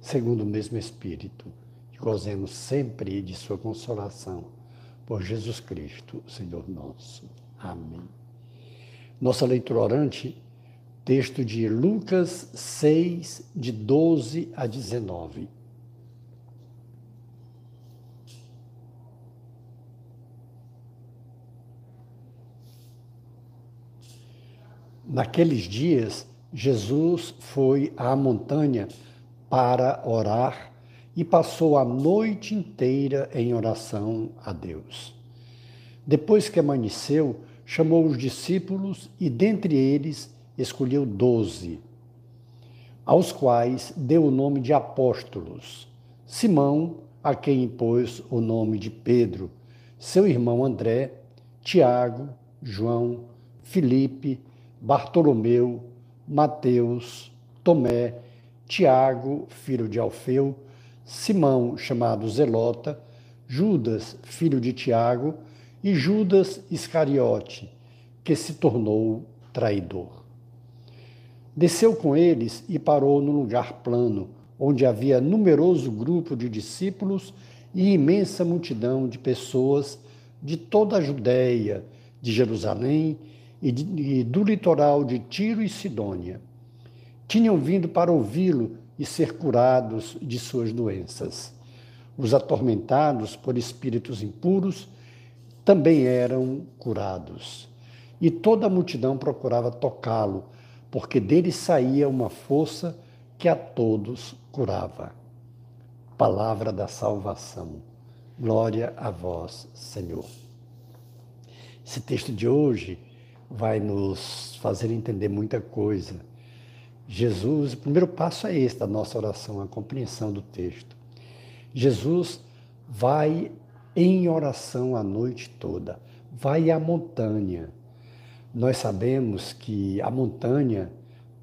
segundo o mesmo Espírito, e gozemos sempre de Sua consolação. Por Jesus Cristo, Senhor nosso. Amém. Nossa leitura orante, texto de Lucas 6, de 12 a 19. Naqueles dias, Jesus foi à montanha para orar e passou a noite inteira em oração a Deus. Depois que amanheceu, chamou os discípulos e, dentre eles, escolheu doze, aos quais deu o nome de apóstolos. Simão, a quem impôs o nome de Pedro, seu irmão André, Tiago, João, Filipe, Bartolomeu, Mateus, Tomé, Tiago, filho de Alfeu, Simão, chamado Zelota, Judas, filho de Tiago, e Judas Iscariote, que se tornou traidor. Desceu com eles e parou no lugar plano, onde havia numeroso grupo de discípulos e imensa multidão de pessoas de toda a Judéia, de Jerusalém e, de, e do litoral de Tiro e Sidônia. Tinham vindo para ouvi-lo e ser curados de suas doenças. Os atormentados por espíritos impuros também eram curados. E toda a multidão procurava tocá-lo, porque dele saía uma força que a todos curava. Palavra da salvação. Glória a vós, Senhor. Esse texto de hoje vai nos fazer entender muita coisa. Jesus, o primeiro passo é esse da nossa oração, a compreensão do texto. Jesus vai em oração a noite toda, vai à montanha. Nós sabemos que a montanha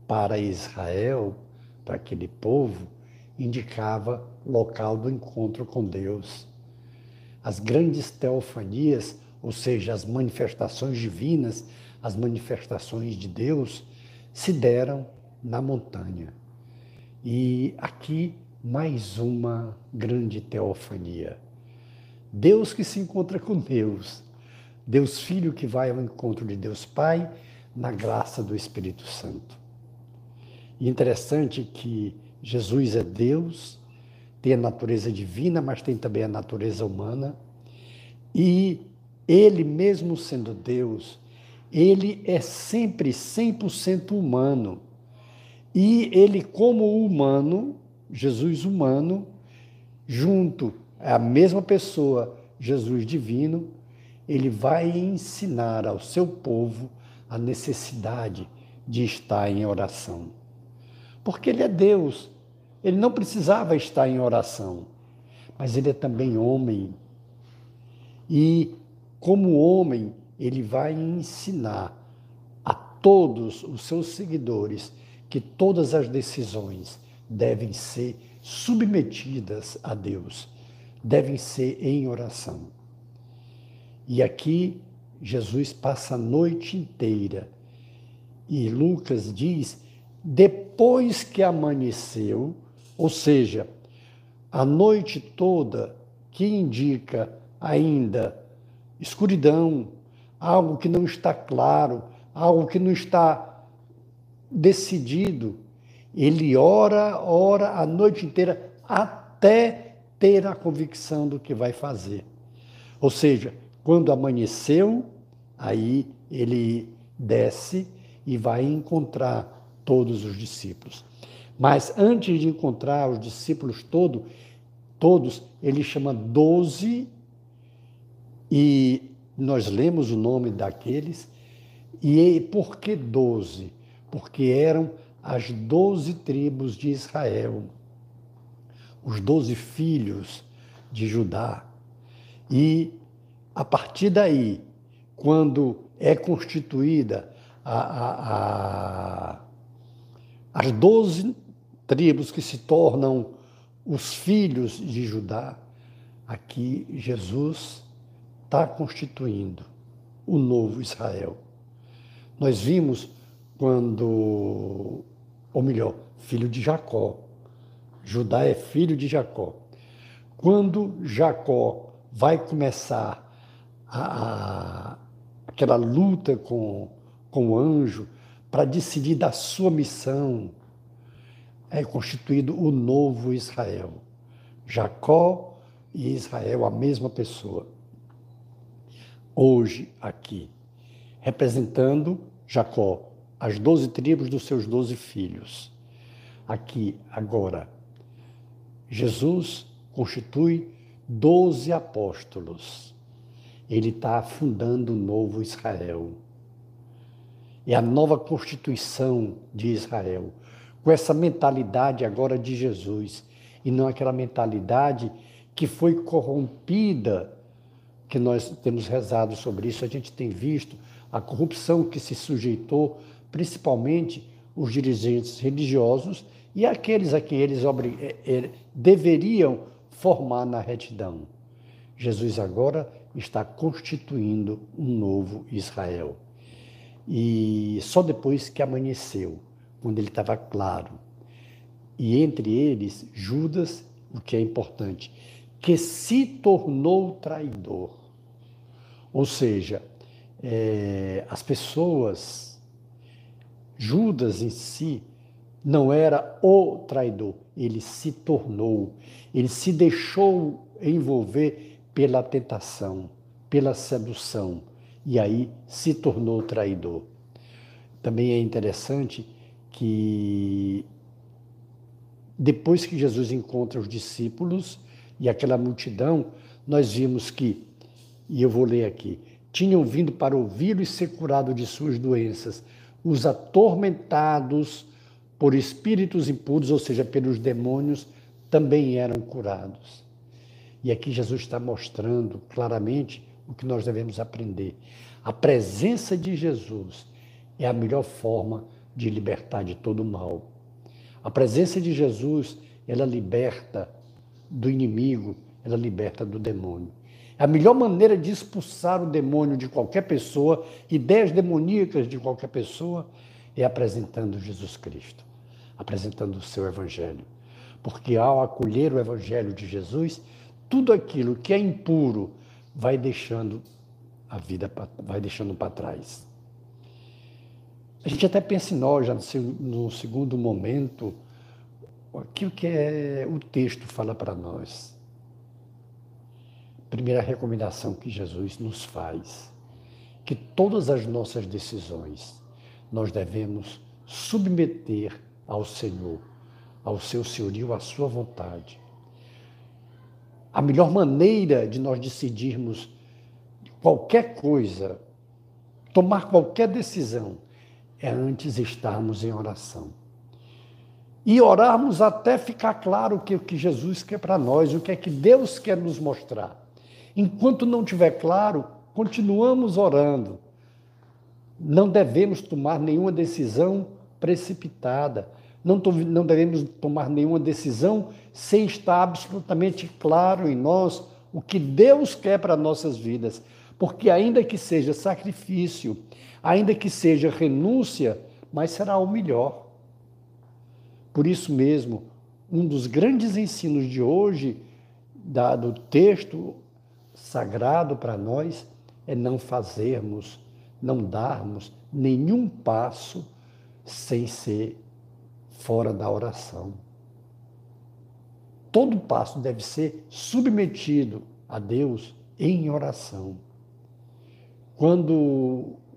para Israel, para aquele povo, indicava local do encontro com Deus. As grandes teofanias, ou seja, as manifestações divinas, as manifestações de Deus se deram na montanha. E aqui mais uma grande teofania. Deus que se encontra com Deus. Deus Filho que vai ao encontro de Deus Pai na graça do Espírito Santo. E interessante que Jesus é Deus, tem a natureza divina, mas tem também a natureza humana. E ele, mesmo sendo Deus, ele é sempre 100% humano. E ele, como humano, Jesus humano, junto à mesma pessoa, Jesus divino, ele vai ensinar ao seu povo a necessidade de estar em oração. Porque ele é Deus, ele não precisava estar em oração, mas ele é também homem. E, como homem, ele vai ensinar a todos os seus seguidores que todas as decisões devem ser submetidas a Deus, devem ser em oração. E aqui Jesus passa a noite inteira e Lucas diz: depois que amanheceu, ou seja, a noite toda, que indica ainda escuridão, algo que não está claro, algo que não está decidido. Ele ora, ora a noite inteira até ter a convicção do que vai fazer. Ou seja, quando amanheceu, aí ele desce e vai encontrar todos os discípulos. Mas antes de encontrar os discípulos todo, todos, ele chama doze e nós lemos o nome daqueles, e por que doze? Porque eram as doze tribos de Israel. os doze filhos de Judá. E a partir daí, quando é constituída a, a, a, as doze tribos que se tornam os filhos de Judá, aqui Jesus está constituindo o novo Israel. Nós vimos quando, ou melhor, filho de Jacó. Judá é filho de Jacó. Quando Jacó vai começar a, a aquela luta com, com o anjo para decidir da sua missão, é constituído o novo Israel. Jacó e Israel, a mesma pessoa. Hoje, aqui, representando Jacó, as doze tribos dos seus doze filhos. Aqui, agora, Jesus constitui doze apóstolos. Ele está fundando um novo Israel. É a nova constituição de Israel, com essa mentalidade agora de Jesus, e não aquela mentalidade que foi corrompida, que nós temos rezado sobre isso, a gente tem visto a corrupção que se sujeitou, principalmente os dirigentes religiosos e aqueles a quem eles eh, eh, deveriam formar na retidão. Jesus agora está constituindo um novo Israel. E só depois que amanheceu, quando ele estava claro, e entre eles Judas, o que é importante, que se tornou traidor. Ou seja, é, as pessoas, Judas em si, não era o traidor, ele se tornou, ele se deixou envolver pela tentação, pela sedução, e aí se tornou traidor. Também é interessante que depois que Jesus encontra os discípulos e aquela multidão, nós vimos que, e eu vou ler aqui, tinham vindo para ouvi-lo e ser curado de suas doenças, os atormentados por espíritos impuros, ou seja, pelos demônios, também eram curados. E aqui Jesus está mostrando claramente o que nós devemos aprender. A presença de Jesus é a melhor forma de libertar de todo o mal. A presença de Jesus, ela liberta do inimigo, ela liberta do demônio. A melhor maneira de expulsar o demônio de qualquer pessoa, ideias demoníacas de qualquer pessoa, é apresentando Jesus Cristo, apresentando o seu Evangelho. Porque ao acolher o Evangelho de Jesus, tudo aquilo que é impuro vai deixando a vida, vai deixando para trás. A gente até pensa em nós, já no segundo momento, aquilo que é, o texto fala para nós. Primeira recomendação que Jesus nos faz, que todas as nossas decisões nós devemos submeter ao Senhor, ao seu senhorio, à sua vontade. A melhor maneira de nós decidirmos qualquer coisa, tomar qualquer decisão, é antes estarmos em oração. E orarmos até ficar claro o que, o que Jesus quer para nós, o que é que Deus quer nos mostrar. Enquanto não tiver claro, continuamos orando. Não devemos tomar nenhuma decisão precipitada. Não, não devemos tomar nenhuma decisão sem estar absolutamente claro em nós o que Deus quer para nossas vidas. Porque, ainda que seja sacrifício, ainda que seja renúncia, mas será o melhor. Por isso mesmo, um dos grandes ensinos de hoje, da, do texto sagrado para nós é não fazermos, não darmos nenhum passo sem ser fora da oração. Todo passo deve ser submetido a Deus em oração. Quando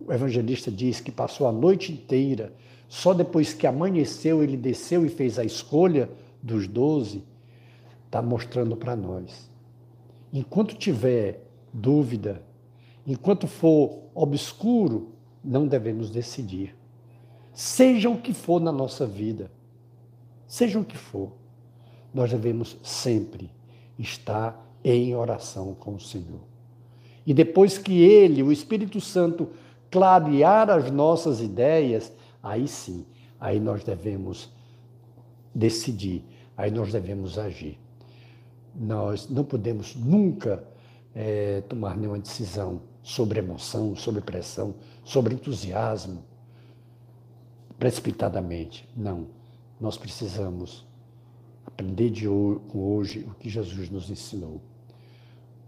o evangelista diz que passou a noite inteira, só depois que amanheceu ele desceu e fez a escolha dos doze, está mostrando para nós Enquanto tiver dúvida, enquanto for obscuro, não devemos decidir. Seja o que for na nossa vida, seja o que for. nós devemos sempre estar em oração com o Senhor. E depois que Ele, o Espírito Santo, clarear as nossas ideias, aí sim, aí nós devemos decidir, aí nós devemos agir. Nós não podemos nunca é, tomar nenhuma decisão sobre emoção, sobre pressão, sobre entusiasmo, precipitadamente. Não. Nós precisamos aprender de hoje o que Jesus nos ensinou.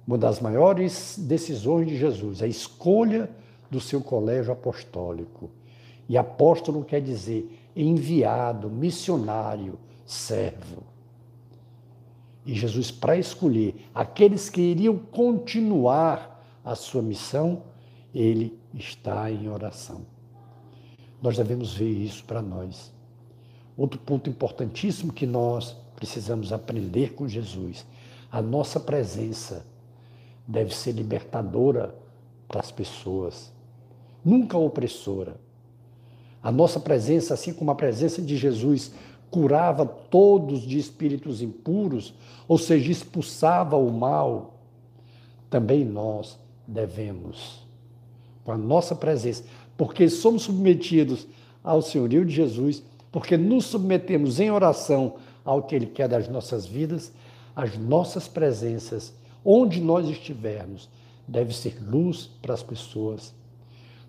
Uma das maiores decisões de Jesus é a escolha do seu colégio apostólico. E apóstolo quer dizer enviado, missionário, servo. E Jesus, para escolher aqueles que iriam continuar a sua missão, ele está em oração. Nós devemos ver isso para nós. Outro ponto importantíssimo que nós precisamos aprender com Jesus: a nossa presença deve ser libertadora para as pessoas, nunca opressora. A nossa presença, assim como a presença de Jesus curava todos de espíritos impuros, ou seja, expulsava o mal, também nós devemos, com a nossa presença, porque somos submetidos ao senhorio de Jesus, porque nos submetemos em oração ao que Ele quer das nossas vidas, as nossas presenças, onde nós estivermos, deve ser luz para as pessoas.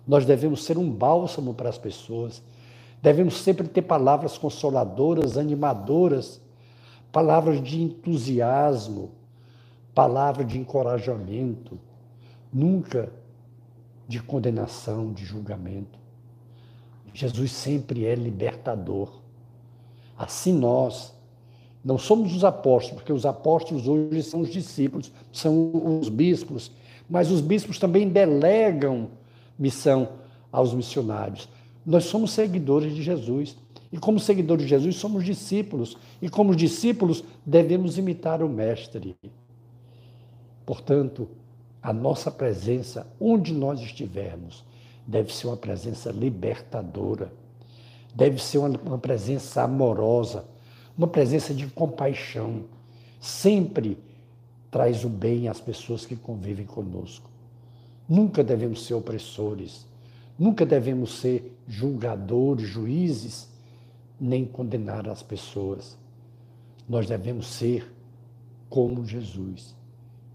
Nós devemos ser um bálsamo para as pessoas. Devemos sempre ter palavras consoladoras, animadoras, palavras de entusiasmo, palavras de encorajamento, nunca de condenação, de julgamento. Jesus sempre é libertador. Assim nós não somos os apóstolos, porque os apóstolos hoje são os discípulos, são os bispos, mas os bispos também delegam missão aos missionários. Nós somos seguidores de Jesus. E como seguidores de Jesus, somos discípulos. E como discípulos, devemos imitar o Mestre. Portanto, a nossa presença, onde nós estivermos, deve ser uma presença libertadora, deve ser uma, uma presença amorosa, uma presença de compaixão. Sempre traz o bem às pessoas que convivem conosco. Nunca devemos ser opressores, nunca devemos ser julgadores, juízes, nem condenar as pessoas. Nós devemos ser como Jesus,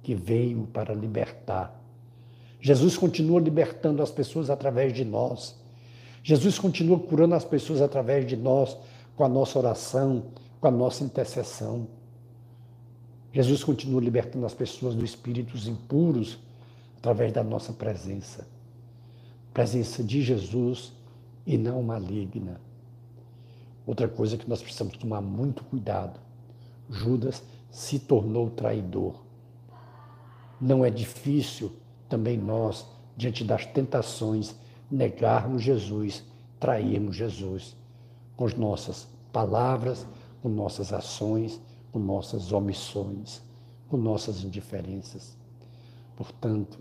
que veio para libertar. Jesus continua libertando as pessoas através de nós. Jesus continua curando as pessoas através de nós, com a nossa oração, com a nossa intercessão. Jesus continua libertando as pessoas dos espíritos impuros através da nossa presença. Presença de Jesus e não maligna. Outra coisa que nós precisamos tomar muito cuidado: Judas se tornou traidor. Não é difícil também nós, diante das tentações, negarmos Jesus, trairmos Jesus com as nossas palavras, com nossas ações, com nossas omissões, com nossas indiferenças. Portanto,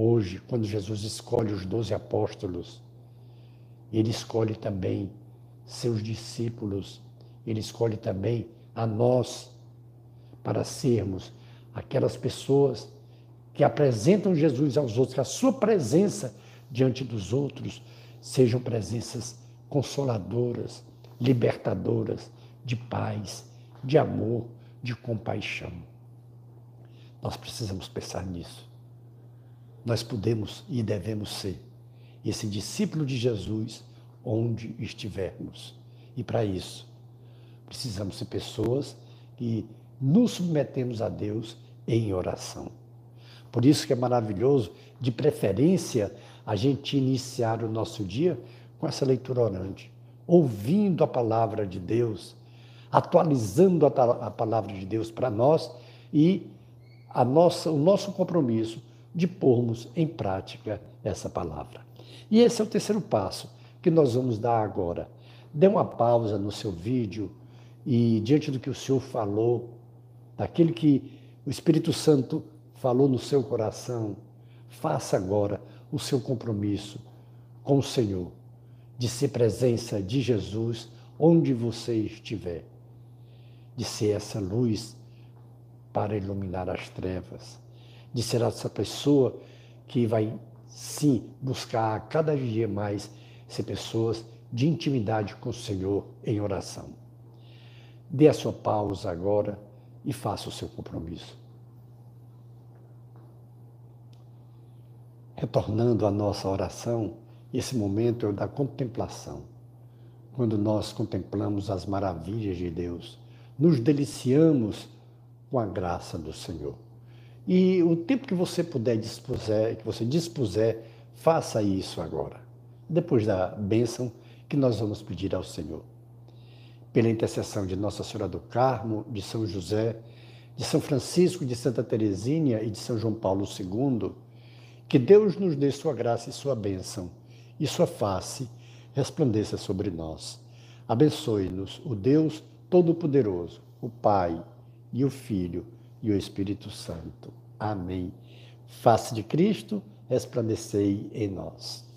hoje, quando Jesus escolhe os doze apóstolos, ele escolhe também seus discípulos, ele escolhe também a nós para sermos aquelas pessoas que apresentam Jesus aos outros, que a sua presença diante dos outros sejam presenças consoladoras, libertadoras, de paz, de amor, de compaixão. Nós precisamos pensar nisso. Nós podemos e devemos ser esse discípulo de Jesus onde estivermos. E para isso, precisamos ser pessoas que nos submetemos a Deus em oração. Por isso que é maravilhoso, de preferência, a gente iniciar o nosso dia com essa leitura orante, ouvindo a palavra de Deus, atualizando a, a palavra de Deus para nós e a nossa, o nosso compromisso de pormos em prática essa palavra. E esse é o terceiro passo que nós vamos dar agora. Dê uma pausa no seu vídeo e, diante do que o Senhor falou, daquele que o Espírito Santo falou no seu coração, faça agora o seu compromisso com o Senhor, de ser presença de Jesus onde você estiver de ser essa luz para iluminar as trevas, de ser essa pessoa que vai sim buscar cada dia mais ser pessoas de intimidade com o Senhor em oração. Dê a sua pausa agora e faça o seu compromisso. Retornando à nossa oração, esse momento é o da contemplação. Quando nós contemplamos as maravilhas de Deus, nos deliciamos com a graça do Senhor. E o tempo que você puder dispuser, que você dispuser, faça isso agora. Depois da bênção que nós vamos pedir ao Senhor pela intercessão de Nossa Senhora do Carmo, de São José, de São Francisco, de Santa Teresinha e de São João Paulo II, que Deus nos dê sua graça e sua bênção, e sua face resplandeça sobre nós. Abençoe-nos o Deus Todo-Poderoso, o Pai e o Filho e o Espírito Santo. Amém. Face de Cristo, resplandecei em nós.